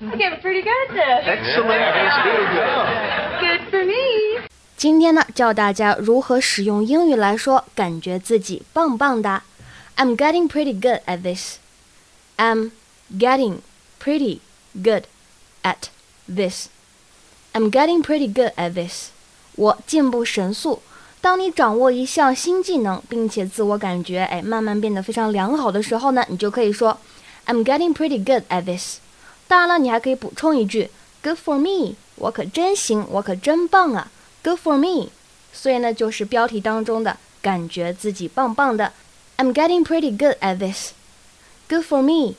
I get pretty good at this. Excellent. Good for me. 今天呢，教大家如何使用英语来说感觉自己棒棒哒。I'm getting pretty good at this. I'm getting pretty good at this. I'm getting pretty good at this. 我进步神速。当你掌握一项新技能，并且自我感觉哎慢慢变得非常良好的时候呢，你就可以说 I'm getting pretty good at this。 当然了，你还可以补充一句 Good for me，我可真行，我可真棒啊，Good for me。所以呢，就是标题当中的感觉自己棒棒的。I'm getting pretty good at this. Good for me.